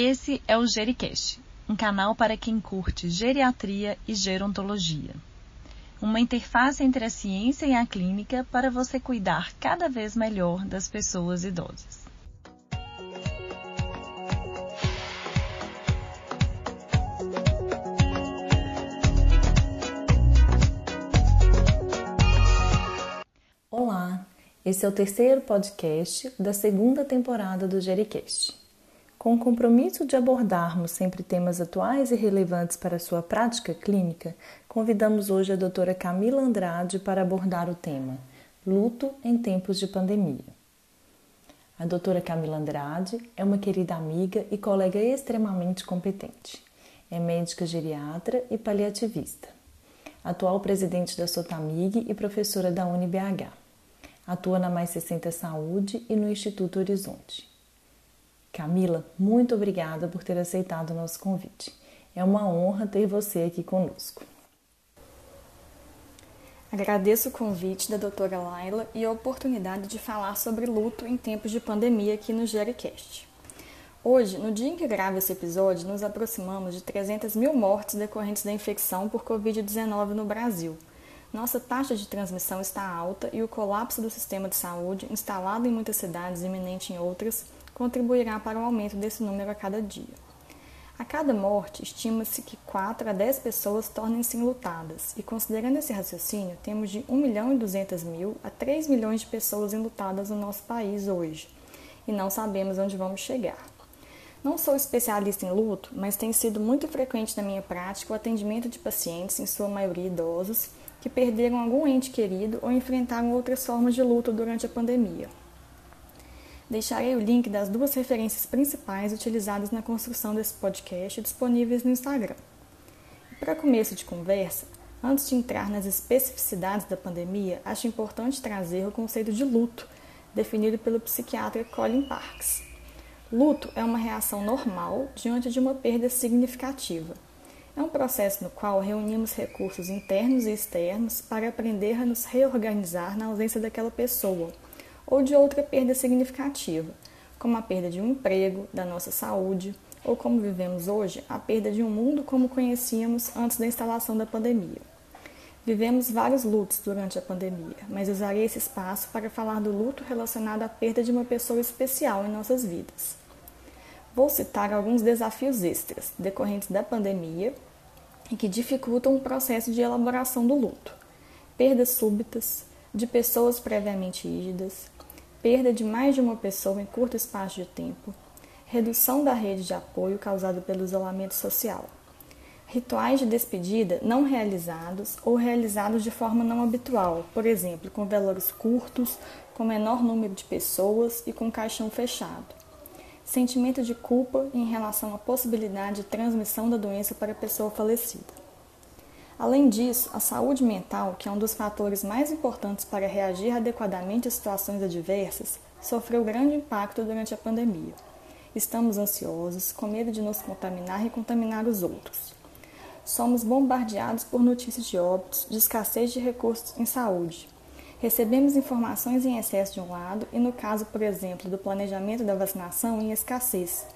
Esse é o Gericast, um canal para quem curte geriatria e gerontologia. Uma interface entre a ciência e a clínica para você cuidar cada vez melhor das pessoas idosas. Olá, esse é o terceiro podcast da segunda temporada do Gericast. Com o compromisso de abordarmos sempre temas atuais e relevantes para a sua prática clínica, convidamos hoje a doutora Camila Andrade para abordar o tema Luto em tempos de pandemia. A doutora Camila Andrade é uma querida amiga e colega extremamente competente. É médica geriatra e paliativista. Atual presidente da Sotamig e professora da UniBH. Atua na Mais 60 Saúde e no Instituto Horizonte. Camila, muito obrigada por ter aceitado o nosso convite. É uma honra ter você aqui conosco. Agradeço o convite da doutora Laila e a oportunidade de falar sobre luto em tempos de pandemia aqui no Gericast. Hoje, no dia em que gravo esse episódio, nos aproximamos de 300 mil mortes decorrentes da infecção por Covid-19 no Brasil. Nossa taxa de transmissão está alta e o colapso do sistema de saúde, instalado em muitas cidades e iminente em outras, contribuirá para o aumento desse número a cada dia. A cada morte, estima-se que 4 a 10 pessoas tornem-se enlutadas, e considerando esse raciocínio, temos de 1 milhão e 200 mil a 3 milhões de pessoas enlutadas no nosso país hoje, e não sabemos onde vamos chegar. Não sou especialista em luto, mas tem sido muito frequente na minha prática o atendimento de pacientes, em sua maioria idosos, que perderam algum ente querido ou enfrentaram outras formas de luto durante a pandemia. Deixarei o link das duas referências principais utilizadas na construção desse podcast disponíveis no Instagram. Para começo de conversa, antes de entrar nas especificidades da pandemia, acho importante trazer o conceito de luto, definido pelo psiquiatra Colin Parks. Luto é uma reação normal diante de uma perda significativa. É um processo no qual reunimos recursos internos e externos para aprender a nos reorganizar na ausência daquela pessoa ou de outra perda significativa, como a perda de um emprego, da nossa saúde, ou como vivemos hoje, a perda de um mundo como conhecíamos antes da instalação da pandemia. Vivemos vários lutos durante a pandemia, mas usarei esse espaço para falar do luto relacionado à perda de uma pessoa especial em nossas vidas. Vou citar alguns desafios extras decorrentes da pandemia e que dificultam o processo de elaboração do luto. Perdas súbitas, de pessoas previamente rígidas, perda de mais de uma pessoa em curto espaço de tempo, redução da rede de apoio causada pelo isolamento social, rituais de despedida não realizados ou realizados de forma não habitual, por exemplo, com velórios curtos, com menor número de pessoas e com caixão fechado. Sentimento de culpa em relação à possibilidade de transmissão da doença para a pessoa falecida. Além disso, a saúde mental, que é um dos fatores mais importantes para reagir adequadamente a situações adversas, sofreu grande impacto durante a pandemia. Estamos ansiosos, com medo de nos contaminar e contaminar os outros. Somos bombardeados por notícias de óbitos, de escassez de recursos em saúde. Recebemos informações em excesso de um lado e, no caso, por exemplo, do planejamento da vacinação, em escassez.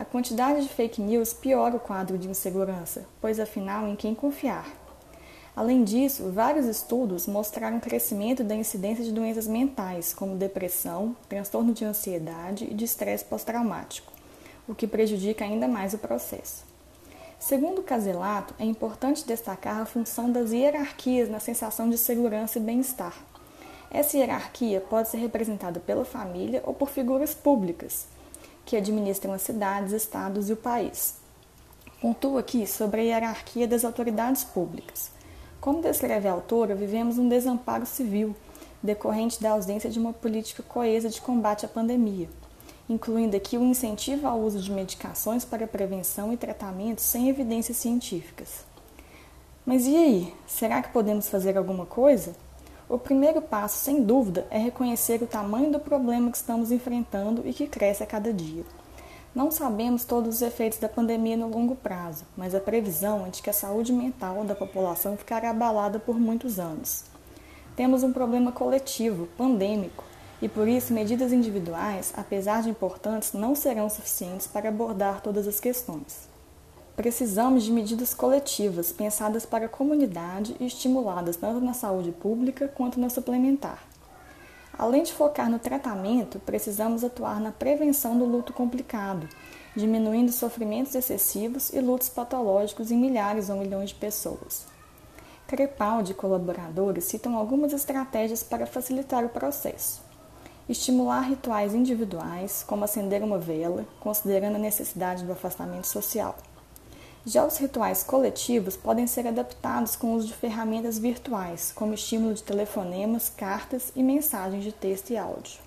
A quantidade de fake news piora o quadro de insegurança, pois afinal em quem confiar? Além disso, vários estudos mostraram crescimento da incidência de doenças mentais, como depressão, transtorno de ansiedade e de estresse pós-traumático, o que prejudica ainda mais o processo. Segundo Caselato, é importante destacar a função das hierarquias na sensação de segurança e bem-estar. Essa hierarquia pode ser representada pela família ou por figuras públicas, que administram as cidades, estados e o país. Pontuo aqui sobre a hierarquia das autoridades públicas. Como descreve a autora, vivemos um desamparo civil decorrente da ausência de uma política coesa de combate à pandemia, incluindo aqui o incentivo ao uso de medicações para prevenção e tratamento sem evidências científicas. Mas e aí? Será que podemos fazer alguma coisa? O primeiro passo, sem dúvida, é reconhecer o tamanho do problema que estamos enfrentando e que cresce a cada dia. Não sabemos todos os efeitos da pandemia no longo prazo, mas a previsão é de que a saúde mental da população ficará abalada por muitos anos. Temos um problema coletivo, pandêmico, e por isso medidas individuais, apesar de importantes, não serão suficientes para abordar todas as questões. Precisamos de medidas coletivas pensadas para a comunidade e estimuladas tanto na saúde pública quanto na suplementar. Além de focar no tratamento, precisamos atuar na prevenção do luto complicado, diminuindo sofrimentos excessivos e lutos patológicos em milhares ou milhões de pessoas. Crepaldi e colaboradores citam algumas estratégias para facilitar o processo. Estimular rituais individuais, como acender uma vela, considerando a necessidade do afastamento social. Já os rituais coletivos podem ser adaptados com o uso de ferramentas virtuais, como estímulo de telefonemas, cartas e mensagens de texto e áudio.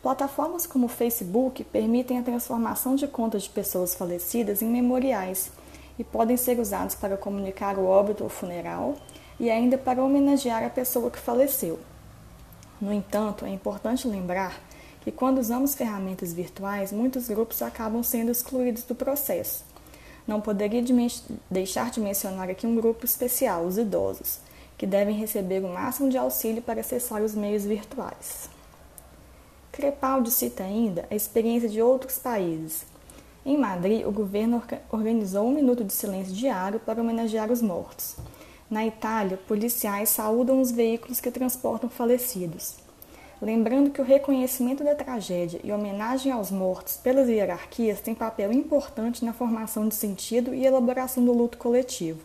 Plataformas como o Facebook permitem a transformação de contas de pessoas falecidas em memoriais e podem ser usados para comunicar o óbito ou funeral e ainda para homenagear a pessoa que faleceu. No entanto, é importante lembrar que quando usamos ferramentas virtuais, muitos grupos acabam sendo excluídos do processo. Não poderia deixar de mencionar aqui um grupo especial, os idosos, que devem receber o máximo de auxílio para acessar os meios virtuais. Crepaldi cita ainda a experiência de outros países. Em Madrid, o governo organizou um minuto de silêncio diário para homenagear os mortos. Na Itália, policiais saúdam os veículos que transportam falecidos. Lembrando que o reconhecimento da tragédia e homenagem aos mortos pelas hierarquias tem papel importante na formação de sentido e elaboração do luto coletivo.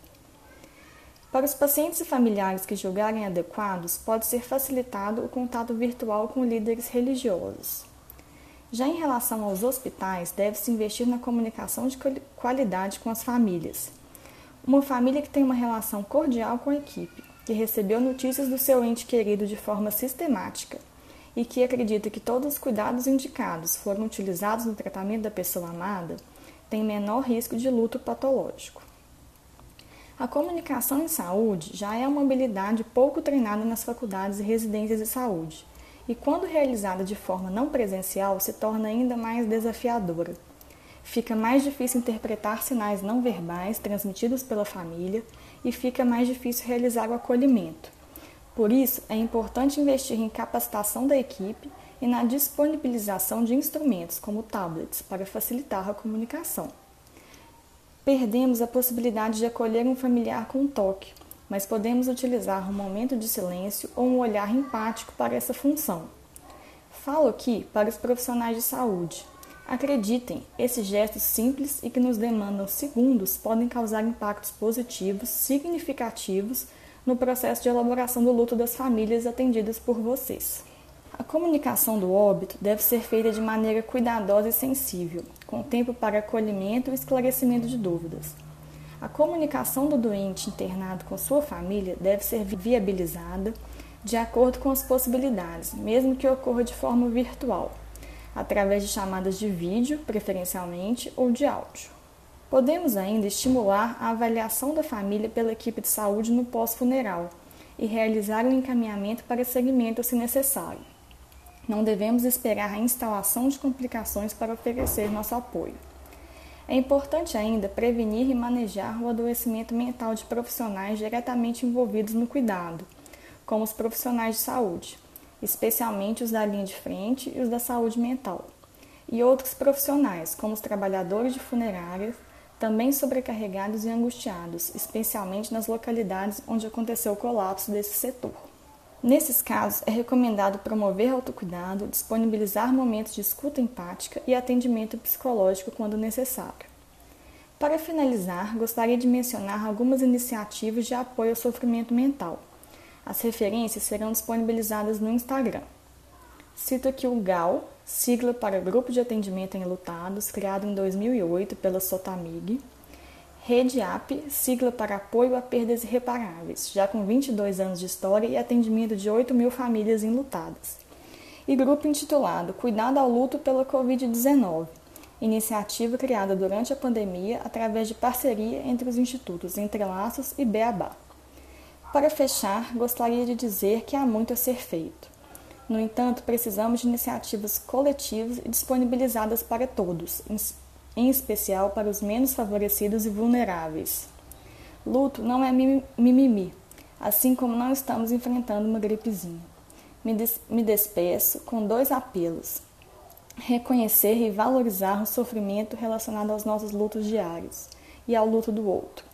Para os pacientes e familiares que julgarem adequados, pode ser facilitado o contato virtual com líderes religiosos. Já em relação aos hospitais, deve-se investir na comunicação de qualidade com as famílias. Uma família que tem uma relação cordial com a equipe, que recebeu notícias do seu ente querido de forma sistemática e que acredita que todos os cuidados indicados foram utilizados no tratamento da pessoa amada, tem menor risco de luto patológico. A comunicação em saúde já é uma habilidade pouco treinada nas faculdades e residências de saúde, e quando realizada de forma não presencial, se torna ainda mais desafiadora fica mais difícil interpretar sinais não verbais transmitidos pela família e fica mais difícil realizar o acolhimento. Por isso, é importante investir em capacitação da equipe e na disponibilização de instrumentos como tablets para facilitar a comunicação. Perdemos a possibilidade de acolher um familiar com um toque, mas podemos utilizar um momento de silêncio ou um olhar empático para essa função. Falo aqui para os profissionais de saúde, Acreditem, esses gestos simples e que nos demandam segundos podem causar impactos positivos, significativos no processo de elaboração do luto das famílias atendidas por vocês. A comunicação do óbito deve ser feita de maneira cuidadosa e sensível, com tempo para acolhimento e esclarecimento de dúvidas. A comunicação do doente internado com sua família deve ser viabilizada de acordo com as possibilidades, mesmo que ocorra de forma virtual através de chamadas de vídeo, preferencialmente, ou de áudio. Podemos ainda estimular a avaliação da família pela equipe de saúde no pós-funeral e realizar um encaminhamento para segmento se necessário. Não devemos esperar a instalação de complicações para oferecer nosso apoio. É importante ainda prevenir e manejar o adoecimento mental de profissionais diretamente envolvidos no cuidado, como os profissionais de saúde, especialmente os da linha de frente e os da saúde mental, e outros profissionais, como os trabalhadores de funerárias, também sobrecarregados e angustiados, especialmente nas localidades onde aconteceu o colapso desse setor. Nesses casos, é recomendado promover autocuidado, disponibilizar momentos de escuta empática e atendimento psicológico quando necessário. Para finalizar, gostaria de mencionar algumas iniciativas de apoio ao sofrimento mental, as referências serão disponibilizadas no Instagram. Cito aqui o GAL, sigla para Grupo de Atendimento em Lutados, criado em 2008 pela Sotamig. Rede AP, sigla para Apoio a Perdas Irreparáveis, já com 22 anos de história e atendimento de 8 mil famílias enlutadas. E grupo intitulado Cuidado ao Luto pela Covid-19, iniciativa criada durante a pandemia através de parceria entre os institutos Entrelaços e Beabá. Para fechar, gostaria de dizer que há muito a ser feito. No entanto, precisamos de iniciativas coletivas e disponibilizadas para todos, em especial para os menos favorecidos e vulneráveis. Luto não é mimimi, assim como não estamos enfrentando uma gripezinha. me, des me despeço com dois apelos: reconhecer e valorizar o sofrimento relacionado aos nossos lutos diários e ao luto do outro.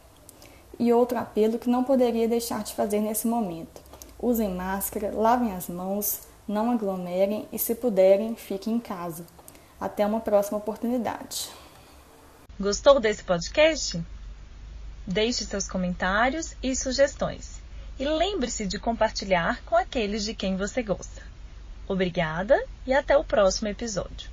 E outro apelo que não poderia deixar de fazer nesse momento: usem máscara, lavem as mãos, não aglomerem e, se puderem, fiquem em casa. Até uma próxima oportunidade. Gostou desse podcast? Deixe seus comentários e sugestões. E lembre-se de compartilhar com aqueles de quem você gosta. Obrigada e até o próximo episódio.